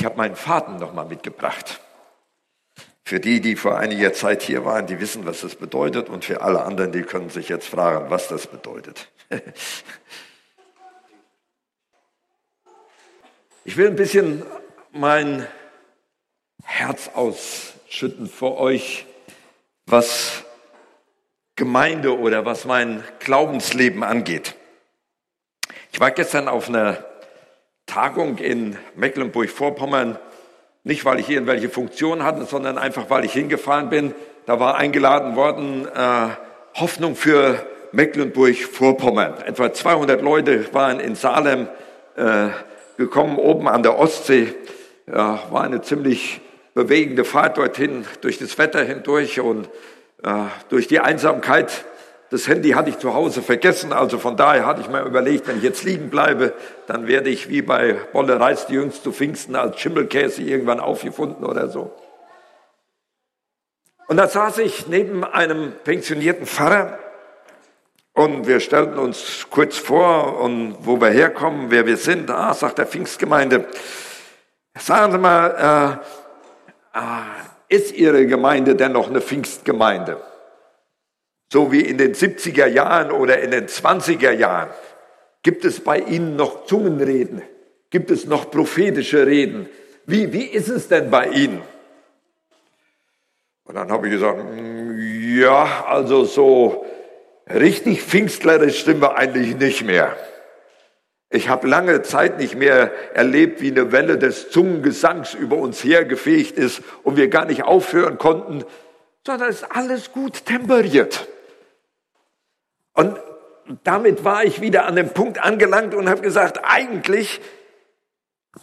Ich habe meinen Faden nochmal mitgebracht. Für die, die vor einiger Zeit hier waren, die wissen, was das bedeutet. Und für alle anderen, die können sich jetzt fragen, was das bedeutet. Ich will ein bisschen mein Herz ausschütten vor euch, was Gemeinde oder was mein Glaubensleben angeht. Ich war gestern auf einer Tagung in Mecklenburg-Vorpommern, nicht weil ich irgendwelche Funktion hatte, sondern einfach weil ich hingefahren bin. Da war eingeladen worden äh, Hoffnung für Mecklenburg-Vorpommern. Etwa 200 Leute waren in Salem äh, gekommen, oben an der Ostsee. Ja, war eine ziemlich bewegende Fahrt dorthin, durch das Wetter hindurch und äh, durch die Einsamkeit. Das Handy hatte ich zu Hause vergessen, also von daher hatte ich mir überlegt, wenn ich jetzt liegen bleibe, dann werde ich wie bei Bolle Reis die Jüngst zu Pfingsten als Schimmelkäse irgendwann aufgefunden oder so. Und da saß ich neben einem pensionierten Pfarrer und wir stellten uns kurz vor und wo wir herkommen, wer wir sind. Ah, sagt der Pfingstgemeinde. Sagen Sie mal, äh, äh, ist Ihre Gemeinde denn noch eine Pfingstgemeinde? So wie in den 70er Jahren oder in den 20er Jahren. Gibt es bei Ihnen noch Zungenreden? Gibt es noch prophetische Reden? Wie, wie ist es denn bei Ihnen? Und dann habe ich gesagt, mm, ja, also so Richtig pfingstlerisch sind wir eigentlich nicht mehr. Ich habe lange Zeit nicht mehr erlebt, wie eine Welle des Zungengesangs über uns hergefegt ist und wir gar nicht aufhören konnten, sondern es ist alles gut temperiert. Und damit war ich wieder an dem Punkt angelangt und habe gesagt, eigentlich,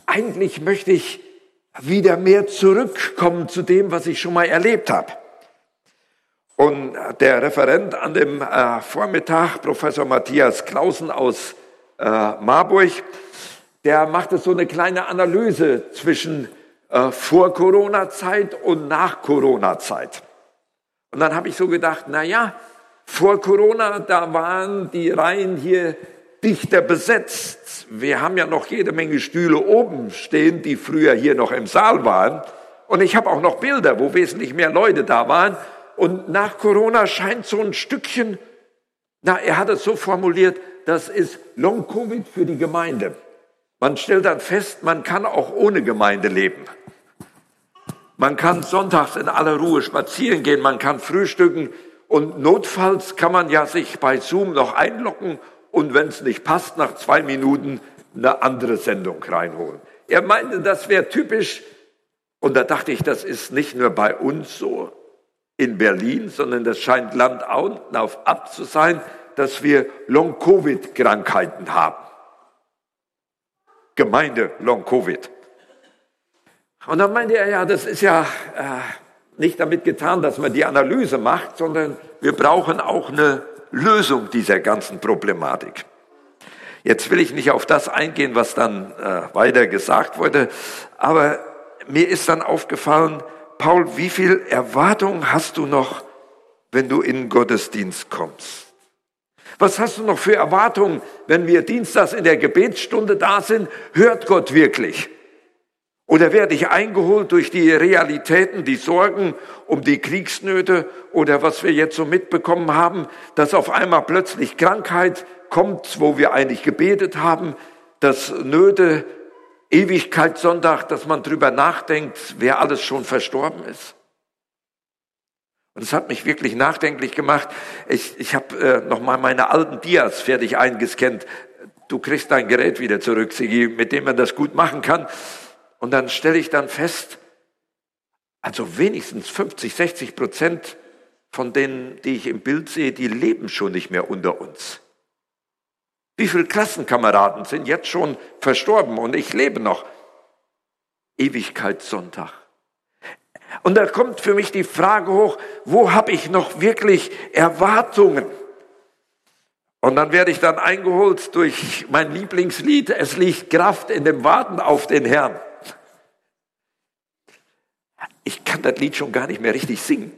eigentlich möchte ich wieder mehr zurückkommen zu dem, was ich schon mal erlebt habe. Und der Referent an dem äh, Vormittag, Professor Matthias Klausen aus äh, Marburg, der machte so eine kleine Analyse zwischen äh, vor Corona-Zeit und nach Corona-Zeit. Und dann habe ich so gedacht, na ja, vor Corona, da waren die Reihen hier dichter besetzt. Wir haben ja noch jede Menge Stühle oben stehen, die früher hier noch im Saal waren. Und ich habe auch noch Bilder, wo wesentlich mehr Leute da waren. Und nach Corona scheint so ein Stückchen, na, er hat es so formuliert, das ist Long-Covid für die Gemeinde. Man stellt dann fest, man kann auch ohne Gemeinde leben. Man kann sonntags in aller Ruhe spazieren gehen, man kann frühstücken und notfalls kann man ja sich bei Zoom noch einloggen und wenn es nicht passt, nach zwei Minuten eine andere Sendung reinholen. Er meinte, das wäre typisch und da dachte ich, das ist nicht nur bei uns so, in Berlin, sondern das scheint Land auf ab zu sein, dass wir Long-Covid-Krankheiten haben. Gemeinde Long-Covid. Und dann meinte er, ja, das ist ja äh, nicht damit getan, dass man die Analyse macht, sondern wir brauchen auch eine Lösung dieser ganzen Problematik. Jetzt will ich nicht auf das eingehen, was dann äh, weiter gesagt wurde, aber mir ist dann aufgefallen, Paul, wie viel Erwartung hast du noch, wenn du in Gottesdienst kommst? Was hast du noch für Erwartungen, wenn wir dienstags in der Gebetsstunde da sind? Hört Gott wirklich? Oder werde ich eingeholt durch die Realitäten, die Sorgen um die Kriegsnöte oder was wir jetzt so mitbekommen haben, dass auf einmal plötzlich Krankheit kommt, wo wir eigentlich gebetet haben, dass Nöte Ewigkeitssonntag, dass man drüber nachdenkt, wer alles schon verstorben ist. Und es hat mich wirklich nachdenklich gemacht. Ich, ich habe äh, nochmal meine alten Dias fertig eingescannt. Du kriegst dein Gerät wieder zurück, Sigi, mit dem man das gut machen kann. Und dann stelle ich dann fest, also wenigstens 50, 60 Prozent von denen, die ich im Bild sehe, die leben schon nicht mehr unter uns. Wie viele Klassenkameraden sind jetzt schon verstorben und ich lebe noch? Ewigkeitssonntag. Und da kommt für mich die Frage hoch, wo habe ich noch wirklich Erwartungen? Und dann werde ich dann eingeholt durch mein Lieblingslied, es liegt Kraft in dem Warten auf den Herrn. Ich kann das Lied schon gar nicht mehr richtig singen,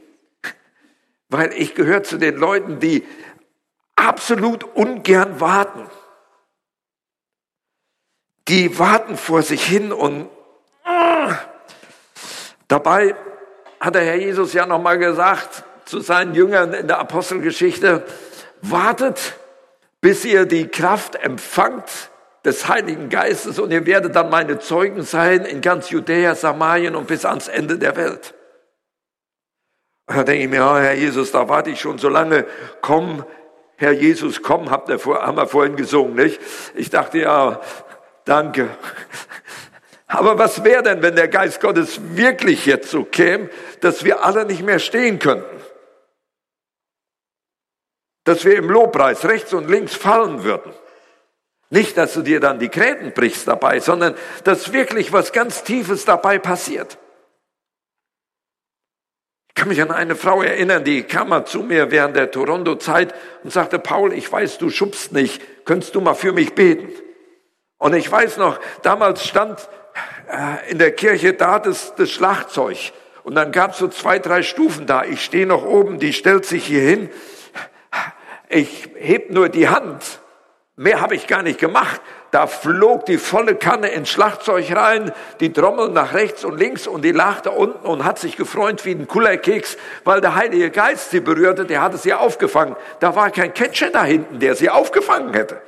weil ich gehöre zu den Leuten, die absolut ungern warten. Die warten vor sich hin und Dabei hat der Herr Jesus ja nochmal gesagt zu seinen Jüngern in der Apostelgeschichte, wartet, bis ihr die Kraft empfangt des Heiligen Geistes und ihr werdet dann meine Zeugen sein in ganz Judäa, Samarien und bis ans Ende der Welt. Und da denke ich mir, oh, Herr Jesus, da warte ich schon so lange, komm, Herr Jesus, komm, habt ihr vor, haben wir vorhin gesungen, nicht? Ich dachte, ja, danke. Aber was wäre denn, wenn der Geist Gottes wirklich jetzt so käme, dass wir alle nicht mehr stehen könnten? Dass wir im Lobpreis rechts und links fallen würden? Nicht, dass du dir dann die Gräten brichst dabei, sondern dass wirklich was ganz Tiefes dabei passiert. Ich kann mich an eine Frau erinnern, die kam mal zu mir während der Toronto-Zeit und sagte, Paul, ich weiß, du schubst nicht, könntest du mal für mich beten? Und ich weiß noch, damals stand äh, in der Kirche da das, das Schlagzeug und dann gab es so zwei, drei Stufen da. Ich stehe noch oben, die stellt sich hier hin. Ich heb nur die Hand Mehr habe ich gar nicht gemacht. Da flog die volle Kanne ins Schlagzeug rein, die Trommel nach rechts und links und die lag da unten und hat sich gefreut wie ein Kullerkeks, weil der Heilige Geist sie berührte, der hatte sie aufgefangen. Da war kein Catcher da hinten, der sie aufgefangen hätte.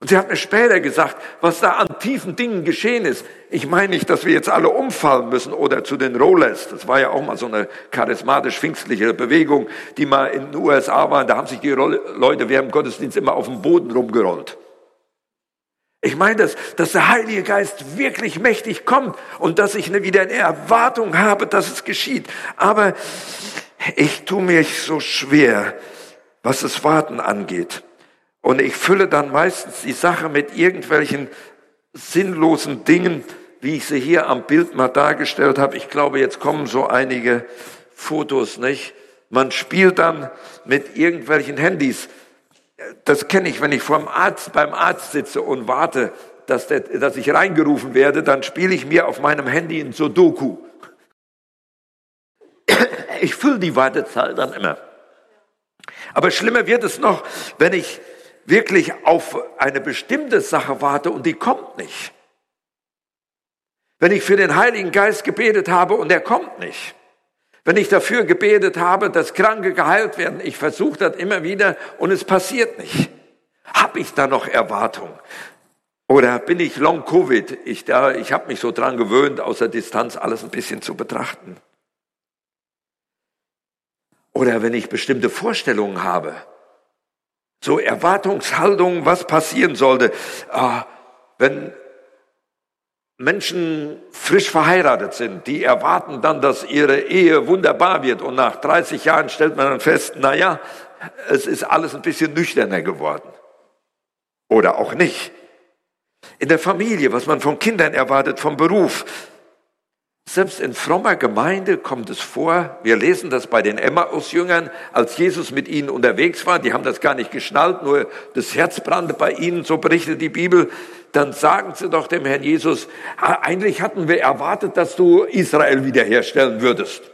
Und sie hat mir später gesagt, was da an tiefen Dingen geschehen ist. Ich meine nicht, dass wir jetzt alle umfallen müssen oder zu den Rollers. Das war ja auch mal so eine charismatisch-pfingstliche Bewegung, die mal in den USA war. Da haben sich die Leute während dem Gottesdienst immer auf dem Boden rumgerollt. Ich meine, dass, dass der Heilige Geist wirklich mächtig kommt und dass ich wieder eine Erwartung habe, dass es geschieht. Aber ich tue mich so schwer, was das Warten angeht. Und ich fülle dann meistens die Sache mit irgendwelchen sinnlosen Dingen, wie ich sie hier am Bild mal dargestellt habe. Ich glaube, jetzt kommen so einige Fotos, nicht? Man spielt dann mit irgendwelchen Handys. Das kenne ich, wenn ich vor dem Arzt, beim Arzt sitze und warte, dass, der, dass ich reingerufen werde, dann spiele ich mir auf meinem Handy ein Sudoku. Ich fülle die Wartezahl dann immer. Aber schlimmer wird es noch, wenn ich wirklich auf eine bestimmte Sache warte und die kommt nicht. Wenn ich für den Heiligen Geist gebetet habe und er kommt nicht. Wenn ich dafür gebetet habe, dass Kranke geheilt werden, ich versuche das immer wieder und es passiert nicht. Habe ich da noch Erwartung? Oder bin ich Long Covid? Ich, da, ich habe mich so dran gewöhnt, aus der Distanz alles ein bisschen zu betrachten. Oder wenn ich bestimmte Vorstellungen habe, so Erwartungshaltung, was passieren sollte. Ah, wenn Menschen frisch verheiratet sind, die erwarten dann, dass ihre Ehe wunderbar wird und nach 30 Jahren stellt man dann fest, na ja, es ist alles ein bisschen nüchterner geworden. Oder auch nicht. In der Familie, was man von Kindern erwartet, vom Beruf, selbst in frommer Gemeinde kommt es vor, wir lesen das bei den Emmaus-Jüngern, als Jesus mit ihnen unterwegs war, die haben das gar nicht geschnallt, nur das Herz brannte bei ihnen, so berichtet die Bibel, dann sagen sie doch dem Herrn Jesus, eigentlich hatten wir erwartet, dass du Israel wiederherstellen würdest.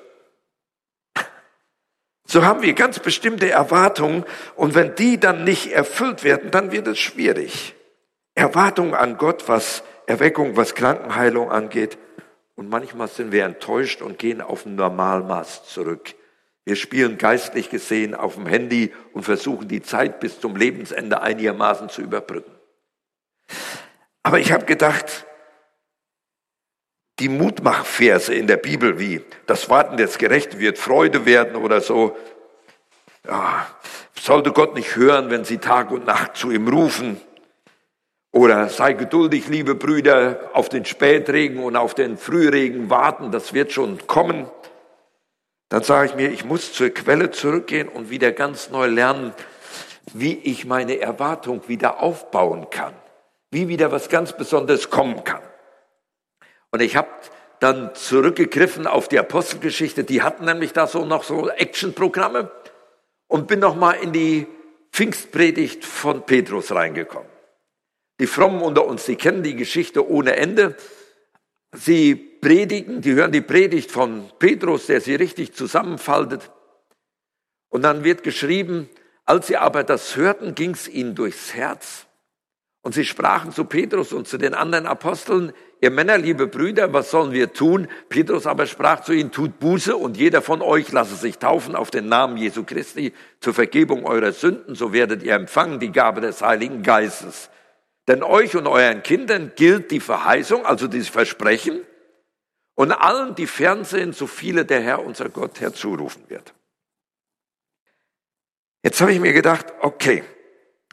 So haben wir ganz bestimmte Erwartungen und wenn die dann nicht erfüllt werden, dann wird es schwierig. Erwartungen an Gott, was Erweckung, was Krankenheilung angeht, und manchmal sind wir enttäuscht und gehen auf ein Normalmaß zurück. Wir spielen geistlich gesehen auf dem Handy und versuchen die Zeit bis zum Lebensende einigermaßen zu überbrücken. Aber ich habe gedacht, die Mutmachverse in der Bibel wie das Warten des Gerechten wird Freude werden oder so, ja, sollte Gott nicht hören, wenn sie Tag und Nacht zu ihm rufen. Oder sei geduldig, liebe Brüder, auf den Spätregen und auf den Frühregen warten, das wird schon kommen. Dann sage ich mir, ich muss zur Quelle zurückgehen und wieder ganz neu lernen, wie ich meine Erwartung wieder aufbauen kann, wie wieder was ganz Besonderes kommen kann. Und ich habe dann zurückgegriffen auf die Apostelgeschichte, die hatten nämlich da so noch so Actionprogramme und bin noch mal in die Pfingstpredigt von Petrus reingekommen. Die Frommen unter uns, die kennen die Geschichte ohne Ende. Sie predigen, die hören die Predigt von Petrus, der sie richtig zusammenfaltet. Und dann wird geschrieben, als sie aber das hörten, ging es ihnen durchs Herz. Und sie sprachen zu Petrus und zu den anderen Aposteln, ihr Männer, liebe Brüder, was sollen wir tun? Petrus aber sprach zu ihnen, tut Buße und jeder von euch lasse sich taufen auf den Namen Jesu Christi zur Vergebung eurer Sünden, so werdet ihr empfangen die Gabe des Heiligen Geistes. Denn euch und euren Kindern gilt die Verheißung, also dieses Versprechen, und allen, die fern sind, so viele der Herr, unser Gott, herzurufen wird. Jetzt habe ich mir gedacht, okay,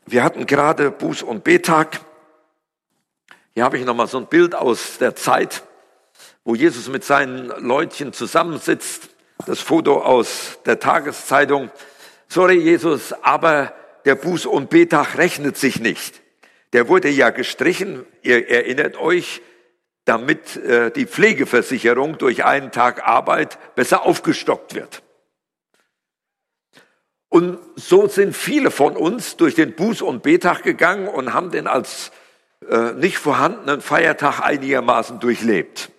wir hatten gerade Buß- und Betag. Hier habe ich nochmal so ein Bild aus der Zeit, wo Jesus mit seinen Leutchen zusammensitzt. Das Foto aus der Tageszeitung. Sorry, Jesus, aber der Buß- und Betag rechnet sich nicht. Der wurde ja gestrichen, ihr erinnert euch, damit äh, die Pflegeversicherung durch einen Tag Arbeit besser aufgestockt wird. Und so sind viele von uns durch den Buß- und Betag gegangen und haben den als äh, nicht vorhandenen Feiertag einigermaßen durchlebt.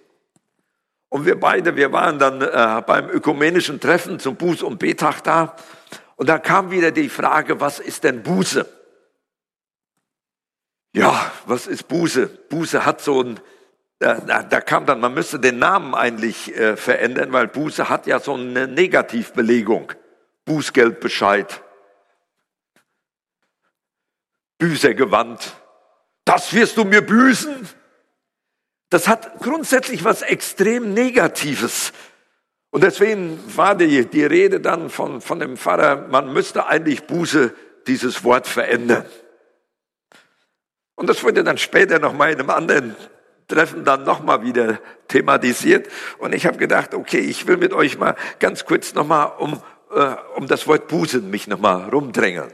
Und wir beide, wir waren dann äh, beim ökumenischen Treffen zum Buß- und Betag da. Und da kam wieder die Frage, was ist denn Buße? Ja, was ist Buße? Buße hat so ein, da, da kam dann, man müsste den Namen eigentlich äh, verändern, weil Buße hat ja so eine Negativbelegung. Bußgeldbescheid, Büßergewand. Das wirst du mir büßen. Das hat grundsätzlich was extrem Negatives. Und deswegen war die, die Rede dann von, von dem Pfarrer, man müsste eigentlich Buße dieses Wort verändern. Und das wurde dann später noch mal in einem anderen Treffen dann nochmal wieder thematisiert. Und ich habe gedacht, okay, ich will mit euch mal ganz kurz nochmal um äh, um das Wort Busen mich nochmal rumdrängeln.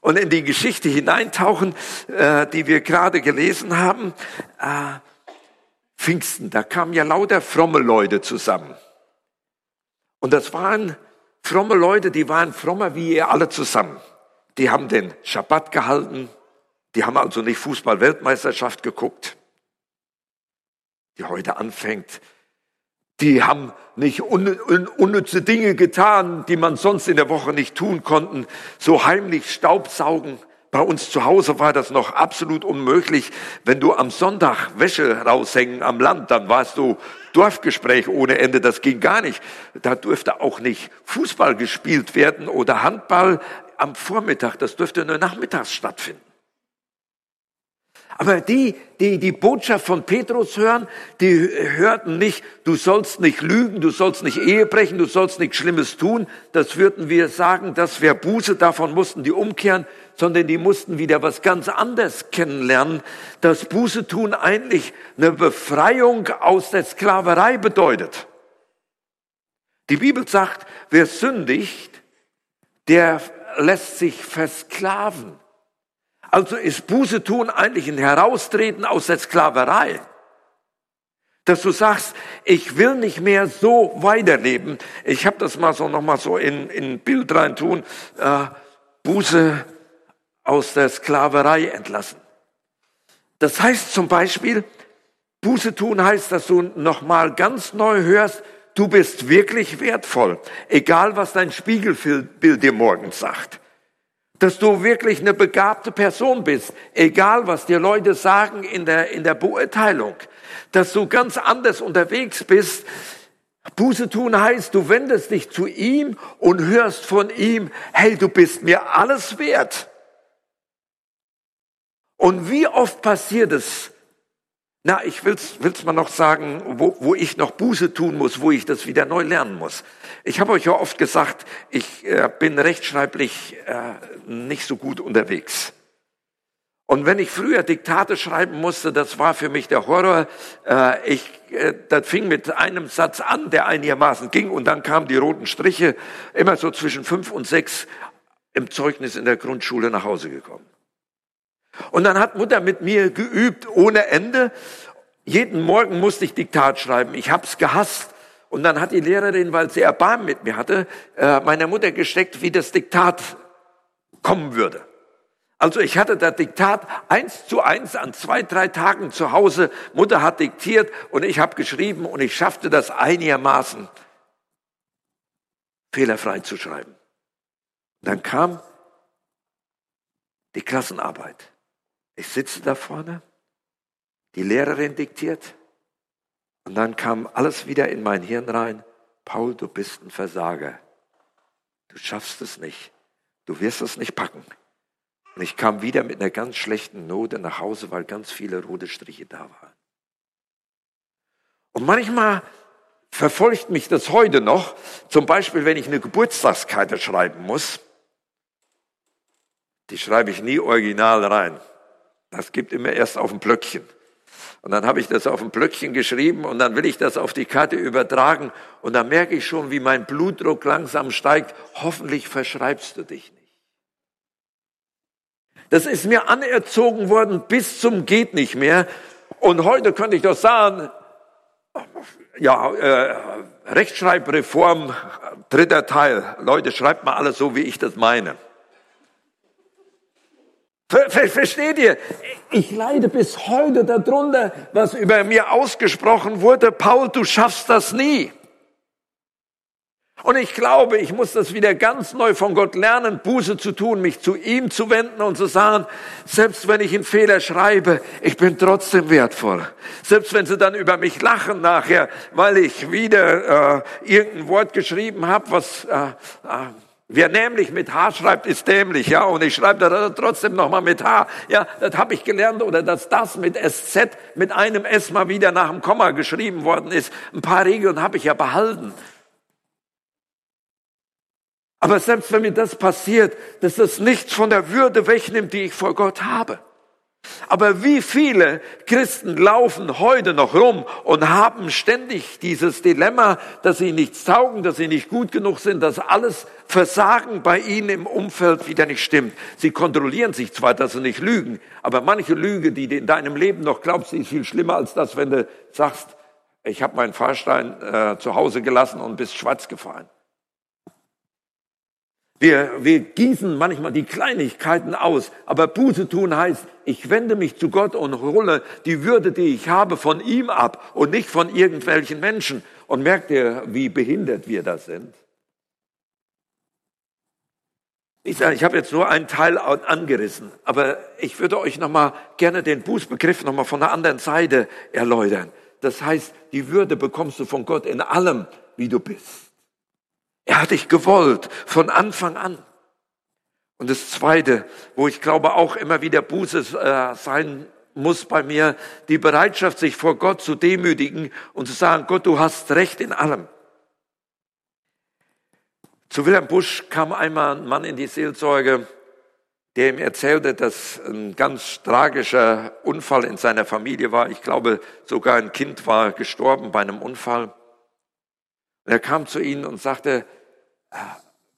Und in die Geschichte hineintauchen, äh, die wir gerade gelesen haben. Äh, Pfingsten, da kamen ja lauter fromme Leute zusammen. Und das waren fromme Leute, die waren frommer wie ihr alle zusammen. Die haben den Schabbat gehalten, die haben also nicht Fußball-Weltmeisterschaft geguckt, die heute anfängt, die haben nicht unnütze Dinge getan, die man sonst in der Woche nicht tun konnten. So heimlich Staubsaugen. Bei uns zu Hause war das noch absolut unmöglich. Wenn du am Sonntag Wäsche raushängen am Land, dann warst du Dorfgespräch ohne Ende. Das ging gar nicht. Da durfte auch nicht Fußball gespielt werden oder Handball am Vormittag. Das dürfte nur nachmittags stattfinden. Aber die, die die Botschaft von Petrus hören, die hörten nicht, du sollst nicht lügen, du sollst nicht Ehe brechen, du sollst nichts Schlimmes tun. Das würden wir sagen, das wäre Buße, davon mussten die umkehren, sondern die mussten wieder was ganz anderes kennenlernen, dass Buße tun eigentlich eine Befreiung aus der Sklaverei bedeutet. Die Bibel sagt, wer sündigt, der lässt sich versklaven. Also ist Buße tun eigentlich ein Heraustreten aus der Sklaverei. Dass du sagst, ich will nicht mehr so weiterleben. Ich habe das mal so nochmal so in, in Bild rein tun. Äh, Buße aus der Sklaverei entlassen. Das heißt zum Beispiel, Buße tun heißt, dass du nochmal ganz neu hörst, du bist wirklich wertvoll. Egal was dein Spiegelbild dir morgens sagt dass du wirklich eine begabte Person bist, egal was dir Leute sagen in der, in der Beurteilung, dass du ganz anders unterwegs bist. Buße tun heißt, du wendest dich zu ihm und hörst von ihm, hey, du bist mir alles wert. Und wie oft passiert es, na, ich will's, will's mal noch sagen, wo, wo ich noch Buße tun muss, wo ich das wieder neu lernen muss. Ich habe euch ja oft gesagt, ich äh, bin rechtschreiblich äh, nicht so gut unterwegs. Und wenn ich früher Diktate schreiben musste, das war für mich der Horror. Äh, ich, äh, das fing mit einem Satz an, der einigermaßen ging, und dann kamen die roten Striche, immer so zwischen fünf und sechs im Zeugnis in der Grundschule nach Hause gekommen. Und dann hat Mutter mit mir geübt ohne Ende. Jeden Morgen musste ich Diktat schreiben. Ich hab's gehasst. Und dann hat die Lehrerin, weil sie Erbarmen mit mir hatte, äh, meiner Mutter gesteckt, wie das Diktat kommen würde. Also ich hatte das Diktat eins zu eins an zwei, drei Tagen zu Hause. Mutter hat diktiert und ich habe geschrieben und ich schaffte das einigermaßen fehlerfrei zu schreiben. Dann kam die Klassenarbeit. Ich sitze da vorne, die Lehrerin diktiert und dann kam alles wieder in mein Hirn rein. Paul, du bist ein Versager. Du schaffst es nicht. Du wirst es nicht packen. Und ich kam wieder mit einer ganz schlechten Note nach Hause, weil ganz viele rote Striche da waren. Und manchmal verfolgt mich das heute noch. Zum Beispiel, wenn ich eine Geburtstagskarte schreiben muss. Die schreibe ich nie original rein. Das gibt immer erst auf ein Blöckchen. Und dann habe ich das auf ein Blöckchen geschrieben und dann will ich das auf die Karte übertragen und dann merke ich schon, wie mein Blutdruck langsam steigt. Hoffentlich verschreibst du dich nicht. Das ist mir anerzogen worden bis zum geht nicht mehr. Und heute könnte ich doch sagen, ja, äh, Rechtschreibreform, dritter Teil. Leute, schreibt mal alles so, wie ich das meine. Ver, ver, versteht ihr? Ich leide bis heute darunter, was über mir ausgesprochen wurde. Paul, du schaffst das nie. Und ich glaube, ich muss das wieder ganz neu von Gott lernen, Buße zu tun, mich zu ihm zu wenden und zu sagen, selbst wenn ich einen Fehler schreibe, ich bin trotzdem wertvoll. Selbst wenn sie dann über mich lachen nachher, weil ich wieder äh, irgendein Wort geschrieben habe, was äh, äh, Wer nämlich mit H schreibt, ist dämlich, ja, und ich schreibe da trotzdem nochmal mit H, ja, das habe ich gelernt, oder dass das mit SZ mit einem S mal wieder nach dem Komma geschrieben worden ist. Ein paar Regeln habe ich ja behalten. Aber selbst wenn mir das passiert, dass das nichts von der Würde wegnimmt, die ich vor Gott habe. Aber wie viele Christen laufen heute noch rum und haben ständig dieses Dilemma, dass sie nichts taugen, dass sie nicht gut genug sind, dass alles Versagen bei ihnen im Umfeld wieder nicht stimmt. Sie kontrollieren sich zwar, dass sie nicht lügen, aber manche Lüge, die du in deinem Leben noch glaubst, ist viel schlimmer als das, wenn du sagst, ich habe meinen Fahrstein äh, zu Hause gelassen und bist schwarz gefahren. Wir, wir gießen manchmal die Kleinigkeiten aus, aber Buße tun heißt, ich wende mich zu Gott und hole die Würde, die ich habe, von ihm ab und nicht von irgendwelchen Menschen. Und merkt ihr, wie behindert wir das sind? Ich sage, ich habe jetzt nur einen Teil angerissen, aber ich würde euch noch mal gerne den Bußbegriff noch mal von der anderen Seite erläutern. Das heißt, die Würde bekommst du von Gott in allem, wie du bist. Er hat dich gewollt von Anfang an. Und das Zweite, wo ich glaube auch immer wieder Buße äh, sein muss bei mir, die Bereitschaft, sich vor Gott zu demütigen und zu sagen, Gott, du hast Recht in allem. Zu Wilhelm Busch kam einmal ein Mann in die Seelsorge, der ihm erzählte, dass ein ganz tragischer Unfall in seiner Familie war. Ich glaube, sogar ein Kind war gestorben bei einem Unfall. Und er kam zu ihnen und sagte,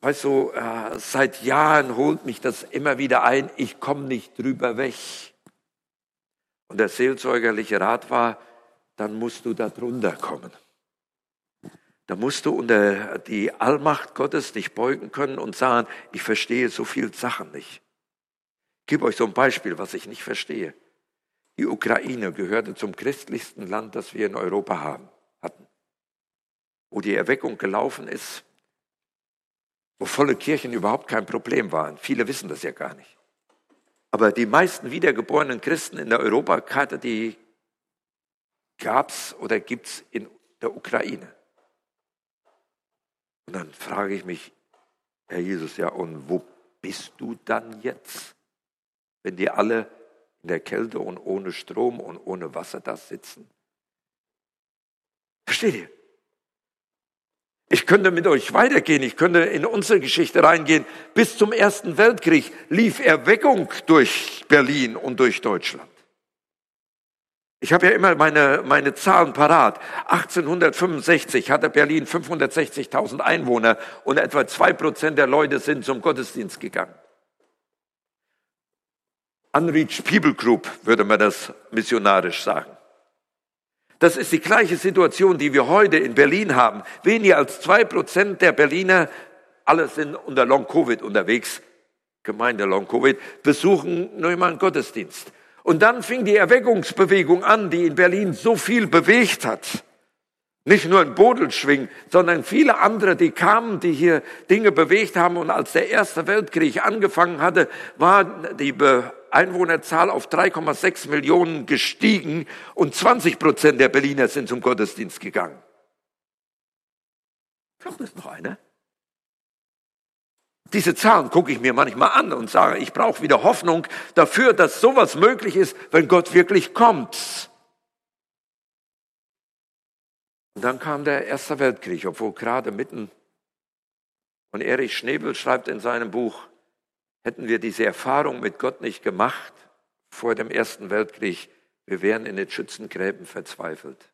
weißt du, äh, seit Jahren holt mich das immer wieder ein, ich komme nicht drüber weg. Und der seelsorgerliche Rat war, dann musst du da drunter kommen. Da musst du unter die Allmacht Gottes dich beugen können und sagen, ich verstehe so viele Sachen nicht. Ich gebe euch so ein Beispiel, was ich nicht verstehe. Die Ukraine gehörte zum christlichsten Land, das wir in Europa haben. Wo die Erweckung gelaufen ist, wo volle Kirchen überhaupt kein Problem waren. Viele wissen das ja gar nicht. Aber die meisten wiedergeborenen Christen in der Europakarte, die gab's oder gibt's in der Ukraine. Und dann frage ich mich, Herr Jesus, ja, und wo bist du dann jetzt, wenn die alle in der Kälte und ohne Strom und ohne Wasser da sitzen? Versteht ihr? Ich könnte mit euch weitergehen, ich könnte in unsere Geschichte reingehen. Bis zum Ersten Weltkrieg lief Erweckung durch Berlin und durch Deutschland. Ich habe ja immer meine, meine Zahlen parat. 1865 hatte Berlin 560.000 Einwohner und etwa zwei Prozent der Leute sind zum Gottesdienst gegangen. Unreached People Group würde man das missionarisch sagen. Das ist die gleiche Situation, die wir heute in Berlin haben. Weniger als zwei Prozent der Berliner, alle sind unter Long-Covid unterwegs, Gemeinde Long-Covid, besuchen nur immer einen Gottesdienst. Und dann fing die Erweckungsbewegung an, die in Berlin so viel bewegt hat. Nicht nur in Bodelschwing, sondern viele andere, die kamen, die hier Dinge bewegt haben. Und als der Erste Weltkrieg angefangen hatte, war die Be Einwohnerzahl auf 3,6 Millionen gestiegen und 20 Prozent der Berliner sind zum Gottesdienst gegangen. Glaubt das noch einer? Diese Zahlen gucke ich mir manchmal an und sage, ich brauche wieder Hoffnung dafür, dass sowas möglich ist, wenn Gott wirklich kommt. Und dann kam der Erste Weltkrieg, obwohl gerade mitten, und Erich Schnebel schreibt in seinem Buch, hätten wir diese Erfahrung mit Gott nicht gemacht vor dem Ersten Weltkrieg, wir wären in den Schützengräben verzweifelt.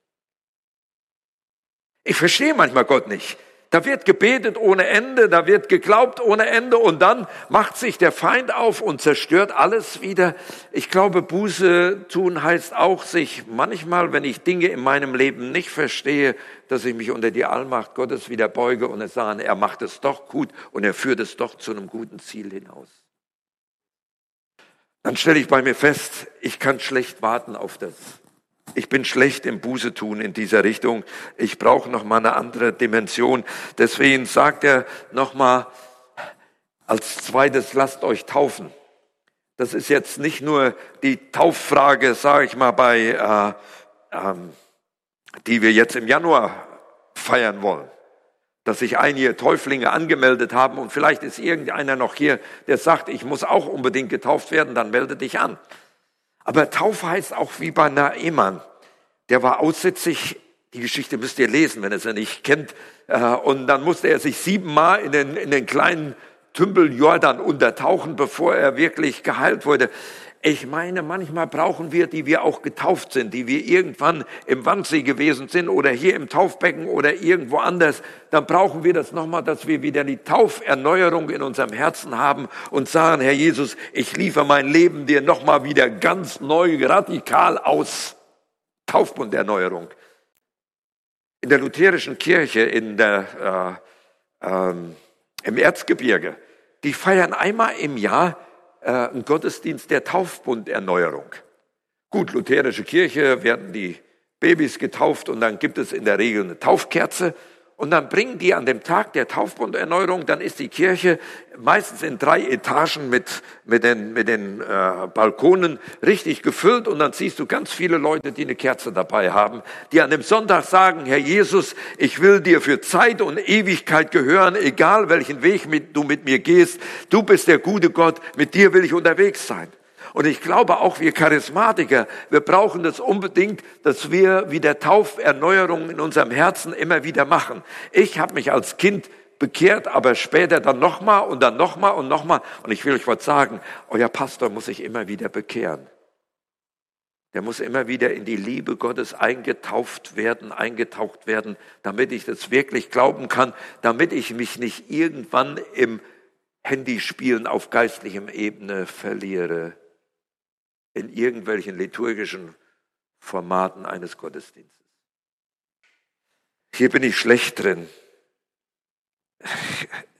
Ich verstehe manchmal Gott nicht. Da wird gebetet ohne Ende, da wird geglaubt ohne Ende und dann macht sich der Feind auf und zerstört alles wieder. Ich glaube, Buße tun heißt auch sich manchmal, wenn ich Dinge in meinem Leben nicht verstehe, dass ich mich unter die Allmacht Gottes wieder beuge und es sage, er macht es doch gut und er führt es doch zu einem guten Ziel hinaus. Dann stelle ich bei mir fest, ich kann schlecht warten auf das ich bin schlecht im Buße tun in dieser Richtung. Ich brauche noch mal eine andere Dimension. Deswegen sagt er noch mal als zweites, lasst euch taufen. Das ist jetzt nicht nur die Tauffrage, sage ich mal, bei, äh, ähm, die wir jetzt im Januar feiern wollen. Dass sich einige Täuflinge angemeldet haben und vielleicht ist irgendeiner noch hier, der sagt, ich muss auch unbedingt getauft werden, dann melde dich an. Aber Taufe heißt auch wie bei Naaman. Der war aussätzig. Die Geschichte müsst ihr lesen, wenn ihr sie nicht kennt. Äh, und dann musste er sich siebenmal in den, in den kleinen Tümpel Jordan untertauchen, bevor er wirklich geheilt wurde. Ich meine, manchmal brauchen wir, die wir auch getauft sind, die wir irgendwann im Wandsee gewesen sind oder hier im Taufbecken oder irgendwo anders, dann brauchen wir das nochmal, dass wir wieder die Tauferneuerung in unserem Herzen haben und sagen, Herr Jesus, ich liefere mein Leben dir nochmal wieder ganz neu, radikal aus. Taufbunderneuerung. In der lutherischen Kirche in der, äh, ähm, im Erzgebirge, die feiern einmal im Jahr äh, einen Gottesdienst der Taufbunderneuerung. Gut, lutherische Kirche werden die Babys getauft und dann gibt es in der Regel eine Taufkerze und dann bringen die an dem Tag der Taufbunderneuerung, dann ist die Kirche meistens in drei Etagen mit, mit den, mit den äh, Balkonen richtig gefüllt und dann siehst du ganz viele Leute, die eine Kerze dabei haben, die an dem Sonntag sagen, Herr Jesus, ich will dir für Zeit und Ewigkeit gehören, egal welchen Weg mit, du mit mir gehst, du bist der gute Gott, mit dir will ich unterwegs sein. Und ich glaube auch wir Charismatiker, wir brauchen das unbedingt, dass wir wieder Tauferneuerungen in unserem Herzen immer wieder machen. Ich habe mich als Kind bekehrt, aber später dann nochmal und dann nochmal und nochmal. Und ich will euch was sagen, euer Pastor muss sich immer wieder bekehren. Der muss immer wieder in die Liebe Gottes eingetauft werden, eingetaucht werden, damit ich das wirklich glauben kann, damit ich mich nicht irgendwann im Handyspielen auf geistlichem Ebene verliere in irgendwelchen liturgischen Formaten eines Gottesdienstes. Hier bin ich schlecht drin.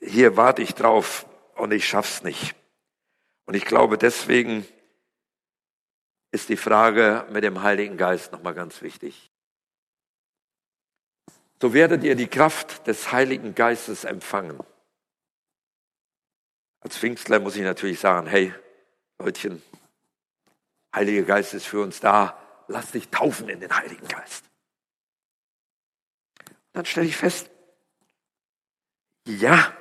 Hier warte ich drauf und ich schaff's nicht. Und ich glaube, deswegen ist die Frage mit dem Heiligen Geist nochmal ganz wichtig. So werdet ihr die Kraft des Heiligen Geistes empfangen. Als Pfingstler muss ich natürlich sagen, hey, Leutchen, Heiliger Geist ist für uns da. Lass dich taufen in den Heiligen Geist. Dann stelle ich fest, ja,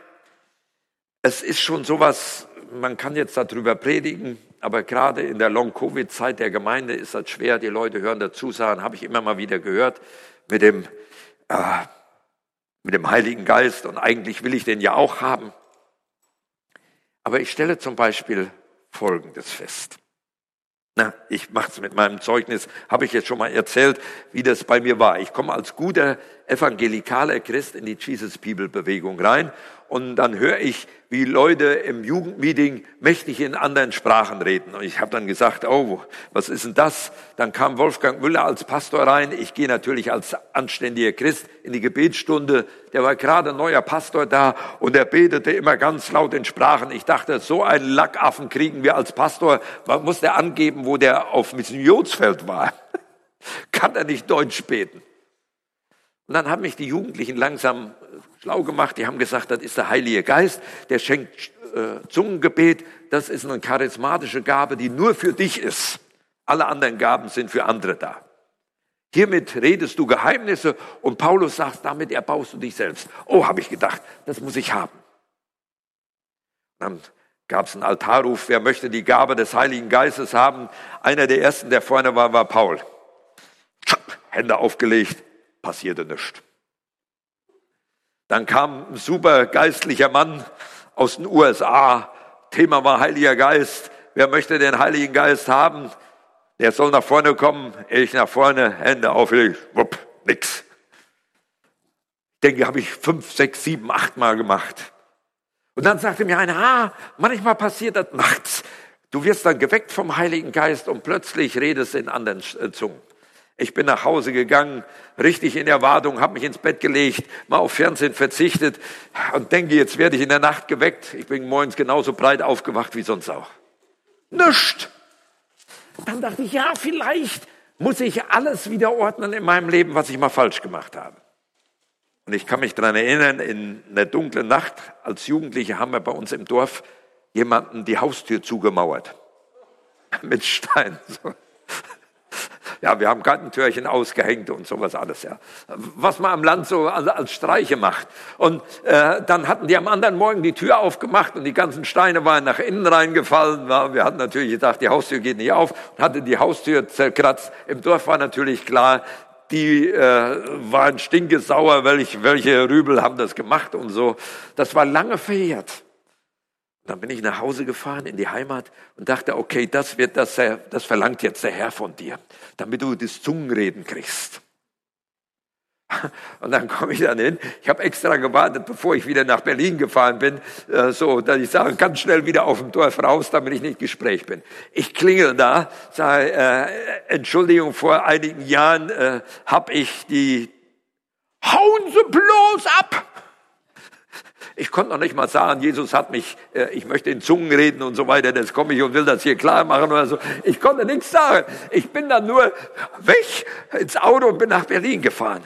es ist schon sowas, man kann jetzt darüber predigen, aber gerade in der Long-Covid-Zeit der Gemeinde ist das schwer. Die Leute hören dazu, sagen, habe ich immer mal wieder gehört, mit dem, äh, mit dem Heiligen Geist und eigentlich will ich den ja auch haben. Aber ich stelle zum Beispiel Folgendes fest. Na, ich mache es mit meinem Zeugnis, habe ich jetzt schon mal erzählt, wie das bei mir war. Ich komme als guter evangelikaler Christ in die Jesus People Bewegung rein und dann höre ich, wie Leute im Jugendmeeting mächtig in anderen Sprachen reden. Und ich habe dann gesagt, oh, was ist denn das? Dann kam Wolfgang Müller als Pastor rein. Ich gehe natürlich als anständiger Christ in die Gebetsstunde. Der war gerade neuer Pastor da und er betete immer ganz laut in Sprachen. Ich dachte, so einen Lackaffen kriegen wir als Pastor. Man muss der angeben, wo der auf Missionsfeld war. Kann er nicht Deutsch beten? Und dann haben mich die Jugendlichen langsam schlau gemacht, die haben gesagt, das ist der Heilige Geist, der schenkt äh, Zungengebet, das ist eine charismatische Gabe, die nur für dich ist. Alle anderen Gaben sind für andere da. Hiermit redest du Geheimnisse und Paulus sagt, damit erbaust du dich selbst. Oh, habe ich gedacht, das muss ich haben. Dann gab es einen Altarruf, wer möchte die Gabe des Heiligen Geistes haben? Einer der ersten, der vorne war, war Paul. Hände aufgelegt, passierte nichts. Dann kam ein super geistlicher Mann aus den USA. Thema war Heiliger Geist. Wer möchte den Heiligen Geist haben? Der soll nach vorne kommen. Ich nach vorne, Hände aufgelegt, wupp, nix. Ich denke, habe ich fünf, sechs, sieben, acht Mal gemacht. Und dann sagte mir einer, ah, manchmal passiert das nachts. Du wirst dann geweckt vom Heiligen Geist und plötzlich redest in anderen äh, Zungen. Ich bin nach Hause gegangen, richtig in Erwartung, habe mich ins Bett gelegt, mal auf Fernsehen verzichtet und denke, jetzt werde ich in der Nacht geweckt. Ich bin morgens genauso breit aufgewacht wie sonst auch. Nischt. Dann dachte ich, ja, vielleicht muss ich alles wieder ordnen in meinem Leben, was ich mal falsch gemacht habe. Und ich kann mich daran erinnern, in einer dunklen Nacht als Jugendliche haben wir bei uns im Dorf jemanden die Haustür zugemauert. Mit Stein. So. Ja, wir haben Gartentürchen ausgehängt und sowas alles, ja. Was man am Land so als, als Streiche macht. Und äh, dann hatten die am anderen Morgen die Tür aufgemacht und die ganzen Steine waren nach innen reingefallen. Wir hatten natürlich gedacht, die Haustür geht nicht auf und hatten die Haustür zerkratzt. Im Dorf war natürlich klar, die äh, waren stinkesauer, welche, welche Rübel haben das gemacht und so. Das war lange verjährt. Dann bin ich nach Hause gefahren in die Heimat und dachte, okay, das wird das, das verlangt jetzt der Herr von dir, damit du das Zungenreden kriegst. Und dann komme ich dann hin. Ich habe extra gewartet, bevor ich wieder nach Berlin gefahren bin, äh, so, dass ich sage, ganz schnell wieder auf dem Dorf raus, damit ich nicht Gespräch bin. Ich klingel da, sage, äh, Entschuldigung, vor einigen Jahren äh, habe ich die, hauen Sie bloß ab! Ich konnte noch nicht mal sagen, Jesus hat mich, äh, ich möchte in Zungen reden und so weiter, das komme ich und will das hier klar machen oder so. Ich konnte nichts sagen. Ich bin dann nur weg ins Auto und bin nach Berlin gefahren.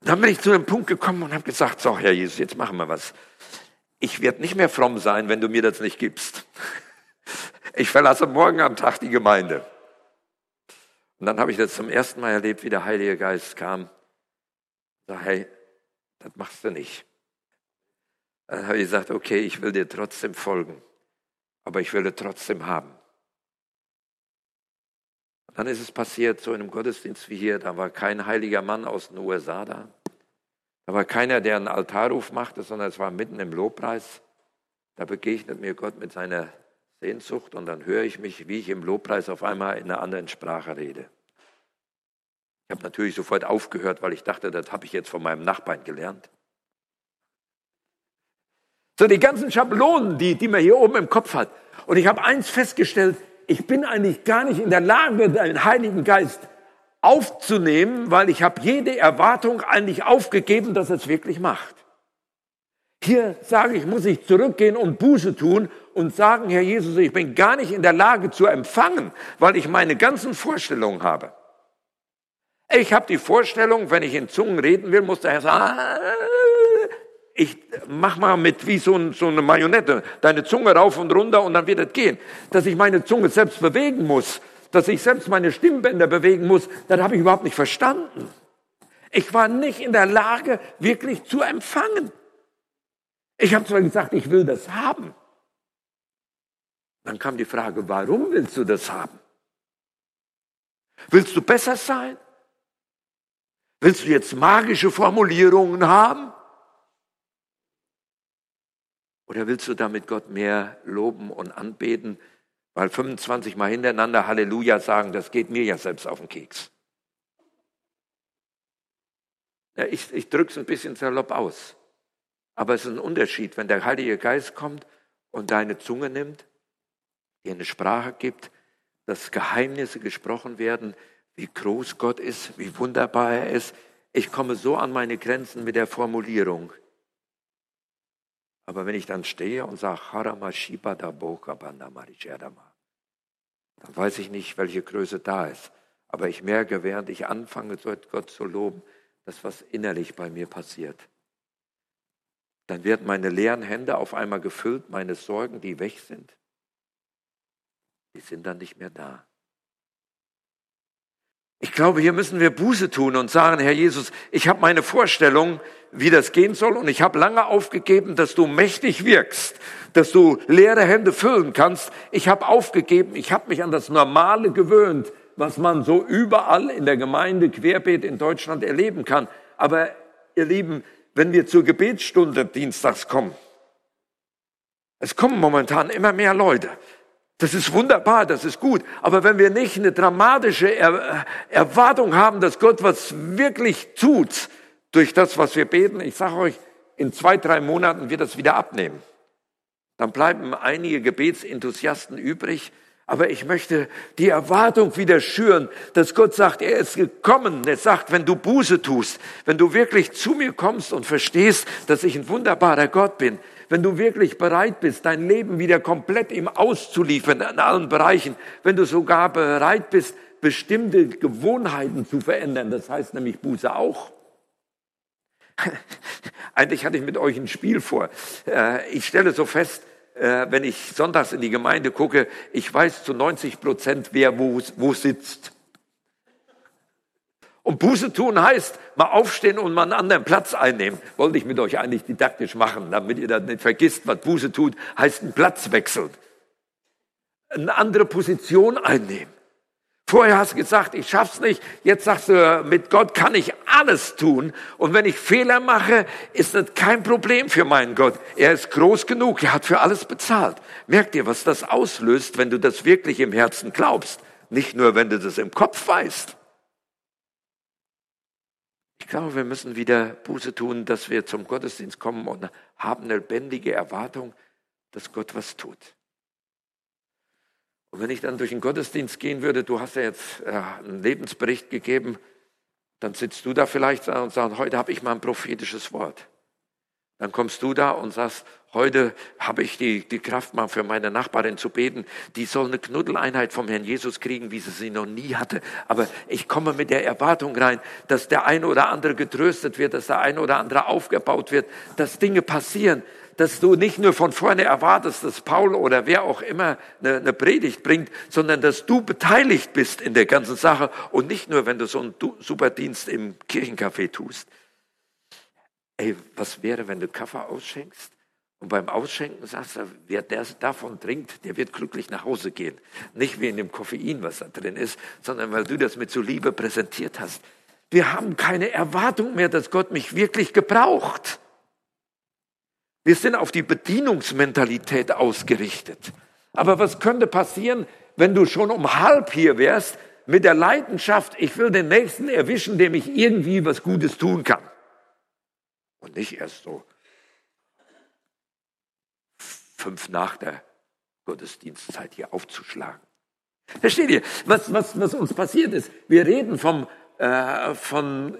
Dann bin ich zu einem Punkt gekommen und habe gesagt, so Herr Jesus, jetzt machen wir was. Ich werde nicht mehr fromm sein, wenn du mir das nicht gibst. Ich verlasse morgen am Tag die Gemeinde. Und dann habe ich das zum ersten Mal erlebt, wie der Heilige Geist kam. Sag, hey, das machst du nicht. Dann habe ich gesagt, okay, ich will dir trotzdem folgen, aber ich will dir trotzdem haben. Und dann ist es passiert, so in einem Gottesdienst wie hier, da war kein heiliger Mann aus den USA da. Da war keiner, der einen Altarruf machte, sondern es war mitten im Lobpreis. Da begegnet mir Gott mit seiner Sehnsucht und dann höre ich mich, wie ich im Lobpreis auf einmal in einer anderen Sprache rede. Ich habe natürlich sofort aufgehört, weil ich dachte, das habe ich jetzt von meinem Nachbarn gelernt. So die ganzen Schablonen, die, die man hier oben im Kopf hat. Und ich habe eins festgestellt, ich bin eigentlich gar nicht in der Lage, den Heiligen Geist aufzunehmen, weil ich habe jede Erwartung eigentlich aufgegeben, dass er es wirklich macht. Hier sage ich, muss ich zurückgehen und Buße tun und sagen, Herr Jesus, ich bin gar nicht in der Lage zu empfangen, weil ich meine ganzen Vorstellungen habe. Ich habe die Vorstellung, wenn ich in Zungen reden will, muss der Herr sagen, ich mach mal mit wie so, ein, so, eine Marionette deine Zunge rauf und runter und dann wird es gehen. Dass ich meine Zunge selbst bewegen muss, dass ich selbst meine Stimmbänder bewegen muss, das habe ich überhaupt nicht verstanden. Ich war nicht in der Lage, wirklich zu empfangen. Ich habe zwar gesagt, ich will das haben. Dann kam die Frage, warum willst du das haben? Willst du besser sein? Willst du jetzt magische Formulierungen haben? Oder willst du damit Gott mehr loben und anbeten? Weil 25 Mal hintereinander Halleluja sagen, das geht mir ja selbst auf den Keks. Ja, ich ich drücke es ein bisschen salopp aus. Aber es ist ein Unterschied, wenn der Heilige Geist kommt und deine Zunge nimmt, dir eine Sprache gibt, dass Geheimnisse gesprochen werden, wie groß Gott ist, wie wunderbar er ist. Ich komme so an meine Grenzen mit der Formulierung. Aber wenn ich dann stehe und sage, Harama Shiba da dann weiß ich nicht, welche Größe da ist. Aber ich merke, während ich anfange, Gott zu loben, dass was innerlich bei mir passiert. dann werden meine leeren Hände auf einmal gefüllt, meine Sorgen, die weg sind, die sind dann nicht mehr da. Ich glaube, hier müssen wir Buße tun und sagen, Herr Jesus, ich habe meine Vorstellung, wie das gehen soll und ich habe lange aufgegeben, dass du mächtig wirkst, dass du leere Hände füllen kannst. Ich habe aufgegeben, ich habe mich an das Normale gewöhnt, was man so überall in der Gemeinde querbeet in Deutschland erleben kann. Aber ihr Lieben, wenn wir zur Gebetsstunde dienstags kommen, es kommen momentan immer mehr Leute. Das ist wunderbar, das ist gut. Aber wenn wir nicht eine dramatische er Erwartung haben, dass Gott was wirklich tut durch das, was wir beten, ich sage euch, in zwei, drei Monaten wird das wieder abnehmen. Dann bleiben einige Gebetsenthusiasten übrig, aber ich möchte die Erwartung wieder schüren, dass Gott sagt, er ist gekommen. Er sagt, wenn du Buße tust, wenn du wirklich zu mir kommst und verstehst, dass ich ein wunderbarer Gott bin, wenn du wirklich bereit bist, dein Leben wieder komplett ihm auszuliefern in allen Bereichen, wenn du sogar bereit bist, bestimmte Gewohnheiten zu verändern, das heißt nämlich Buße auch. Eigentlich hatte ich mit euch ein Spiel vor. Äh, ich stelle so fest, äh, wenn ich sonntags in die Gemeinde gucke, ich weiß zu 90 Prozent, wer wo, wo sitzt. Und Buße tun heißt, mal aufstehen und mal einen anderen Platz einnehmen. Wollte ich mit euch eigentlich didaktisch machen, damit ihr das nicht vergisst, was Buße tut, heißt einen Platz wechseln. Eine andere Position einnehmen. Vorher hast du gesagt, ich schaff's nicht. Jetzt sagst du, mit Gott kann ich alles tun. Und wenn ich Fehler mache, ist das kein Problem für meinen Gott. Er ist groß genug. Er hat für alles bezahlt. Merkt ihr, was das auslöst, wenn du das wirklich im Herzen glaubst? Nicht nur, wenn du das im Kopf weißt. Ich glaube, wir müssen wieder Buße tun, dass wir zum Gottesdienst kommen und haben eine lebendige Erwartung, dass Gott was tut. Und wenn ich dann durch den Gottesdienst gehen würde, du hast ja jetzt äh, einen Lebensbericht gegeben, dann sitzt du da vielleicht und sagst, heute habe ich mal ein prophetisches Wort. Dann kommst du da und sagst, heute habe ich die, die Kraft mal für meine Nachbarin zu beten. Die soll eine Knuddeleinheit vom Herrn Jesus kriegen, wie sie sie noch nie hatte. Aber ich komme mit der Erwartung rein, dass der eine oder andere getröstet wird, dass der eine oder andere aufgebaut wird, dass Dinge passieren dass du nicht nur von vorne erwartest, dass Paul oder wer auch immer eine, eine Predigt bringt, sondern dass du beteiligt bist in der ganzen Sache und nicht nur, wenn du so einen super Dienst im Kirchencafé tust. Ey, was wäre, wenn du Kaffee ausschenkst und beim Ausschenken sagst, wer das davon trinkt, der wird glücklich nach Hause gehen. Nicht wie in dem Koffein, was da drin ist, sondern weil du das mit so Liebe präsentiert hast. Wir haben keine Erwartung mehr, dass Gott mich wirklich gebraucht. Wir sind auf die Bedienungsmentalität ausgerichtet. Aber was könnte passieren, wenn du schon um halb hier wärst mit der Leidenschaft, ich will den Nächsten erwischen, dem ich irgendwie was Gutes tun kann? Und nicht erst so fünf nach der Gottesdienstzeit hier aufzuschlagen. Versteht ihr, was, was, was uns passiert ist? Wir reden vom, äh, von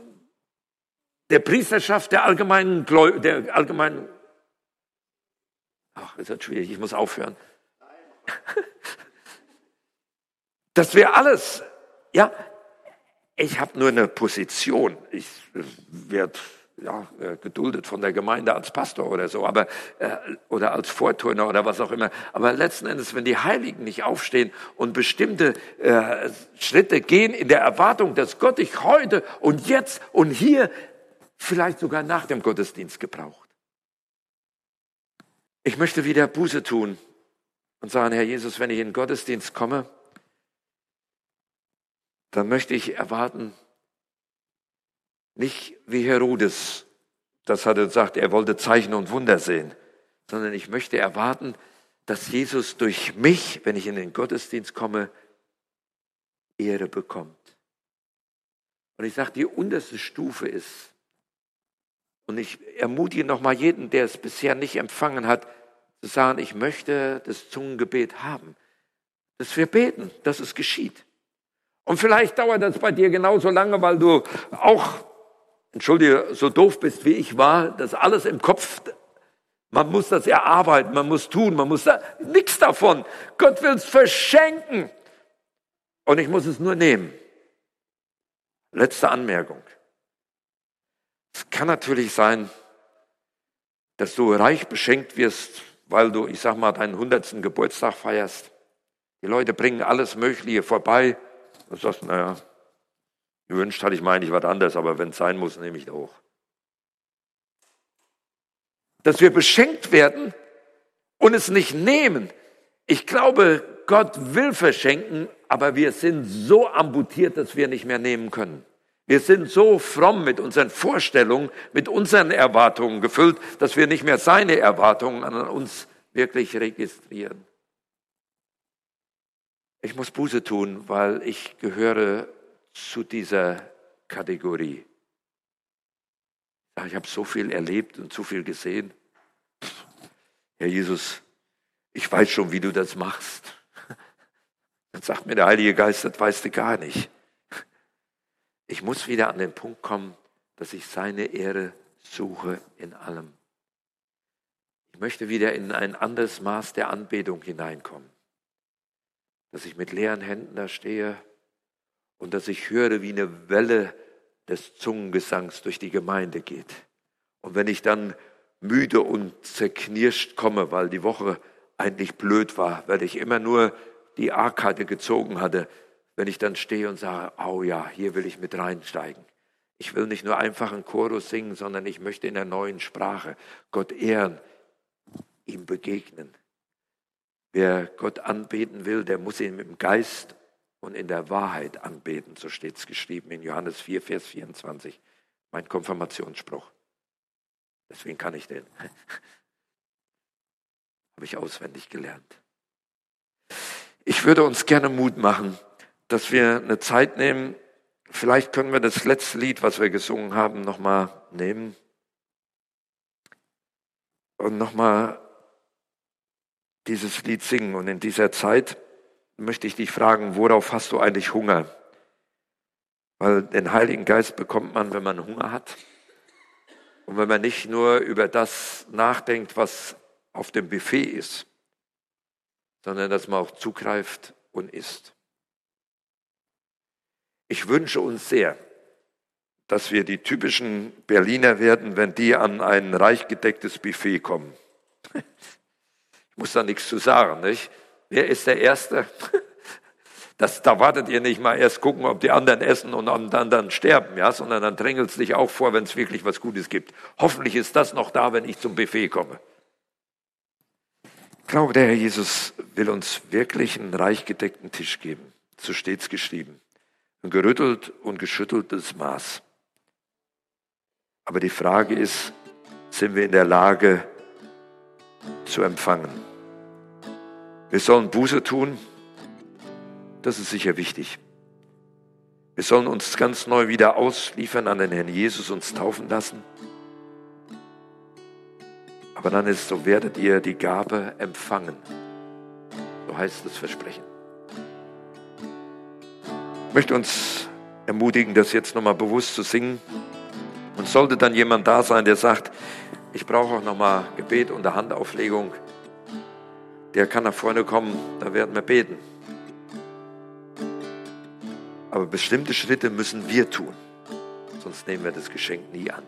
der Priesterschaft der allgemeinen, der allgemeinen Ach, ist das schwierig, ich muss aufhören. Das wäre alles. Ja, ich habe nur eine Position. Ich werde ja, äh, geduldet von der Gemeinde als Pastor oder so, aber äh, oder als Vorturner oder was auch immer. Aber letzten Endes, wenn die Heiligen nicht aufstehen und bestimmte äh, Schritte gehen in der Erwartung, dass Gott dich heute und jetzt und hier, vielleicht sogar nach dem Gottesdienst gebraucht. Ich möchte wieder Buße tun und sagen, Herr Jesus, wenn ich in den Gottesdienst komme, dann möchte ich erwarten, nicht wie Herodes, das hat er gesagt, er wollte Zeichen und Wunder sehen, sondern ich möchte erwarten, dass Jesus durch mich, wenn ich in den Gottesdienst komme, Ehre bekommt. Und ich sage, die unterste Stufe ist, und ich ermutige nochmal jeden, der es bisher nicht empfangen hat, zu sagen, ich möchte das Zungengebet haben. Dass wir beten, dass es geschieht. Und vielleicht dauert das bei dir genauso lange, weil du auch, entschuldige, so doof bist wie ich war, das alles im Kopf, man muss das erarbeiten, man muss tun, man muss da, nichts davon. Gott will es verschenken. Und ich muss es nur nehmen. Letzte Anmerkung. Es kann natürlich sein, dass du reich beschenkt wirst, weil du, ich sag mal, deinen hundertsten Geburtstag feierst. Die Leute bringen alles Mögliche vorbei. Du sagst, naja, gewünscht hatte ich mir eigentlich was anderes, aber wenn es sein muss, nehme ich auch. Dass wir beschenkt werden und es nicht nehmen. Ich glaube, Gott will verschenken, aber wir sind so amputiert, dass wir nicht mehr nehmen können. Wir sind so fromm mit unseren Vorstellungen, mit unseren Erwartungen gefüllt, dass wir nicht mehr seine Erwartungen an uns wirklich registrieren. Ich muss Buße tun, weil ich gehöre zu dieser Kategorie. Ich habe so viel erlebt und so viel gesehen. Herr Jesus, ich weiß schon, wie du das machst. Dann sagt mir der Heilige Geist, das weißt du gar nicht. Ich muss wieder an den Punkt kommen, dass ich seine Ehre suche in allem. Ich möchte wieder in ein anderes Maß der Anbetung hineinkommen. Dass ich mit leeren Händen da stehe und dass ich höre, wie eine Welle des Zungengesangs durch die Gemeinde geht. Und wenn ich dann müde und zerknirscht komme, weil die Woche eigentlich blöd war, weil ich immer nur die A-Karte gezogen hatte, wenn ich dann stehe und sage, oh ja, hier will ich mit reinsteigen. Ich will nicht nur einfach einen Chorus singen, sondern ich möchte in der neuen Sprache Gott ehren, ihm begegnen. Wer Gott anbeten will, der muss ihn im Geist und in der Wahrheit anbeten, so steht es geschrieben in Johannes 4, Vers 24, mein Konfirmationsspruch. Deswegen kann ich den. Habe ich auswendig gelernt. Ich würde uns gerne Mut machen, dass wir eine Zeit nehmen. Vielleicht können wir das letzte Lied, was wir gesungen haben, nochmal nehmen. Und nochmal dieses Lied singen. Und in dieser Zeit möchte ich dich fragen, worauf hast du eigentlich Hunger? Weil den Heiligen Geist bekommt man, wenn man Hunger hat. Und wenn man nicht nur über das nachdenkt, was auf dem Buffet ist, sondern dass man auch zugreift und isst. Ich wünsche uns sehr, dass wir die typischen Berliner werden, wenn die an ein reich gedecktes Buffet kommen. Ich muss da nichts zu sagen, nicht? Wer ist der Erste? Das, da wartet ihr nicht mal erst gucken, ob die anderen essen und dann, dann sterben, ja, sondern dann drängelt es dich auch vor, wenn es wirklich was Gutes gibt. Hoffentlich ist das noch da, wenn ich zum Buffet komme. Ich glaube, der Herr Jesus will uns wirklich einen reich gedeckten Tisch geben. So steht es geschrieben. Ein gerüttelt und geschütteltes Maß. Aber die Frage ist, sind wir in der Lage zu empfangen? Wir sollen Buße tun, das ist sicher wichtig. Wir sollen uns ganz neu wieder ausliefern an den Herrn Jesus, uns taufen lassen. Aber dann ist so, werdet ihr die Gabe empfangen. So heißt das Versprechen. Ich möchte uns ermutigen, das jetzt nochmal bewusst zu singen. Und sollte dann jemand da sein, der sagt, ich brauche auch nochmal Gebet und Handauflegung, der kann nach vorne kommen, da werden wir beten. Aber bestimmte Schritte müssen wir tun, sonst nehmen wir das Geschenk nie an.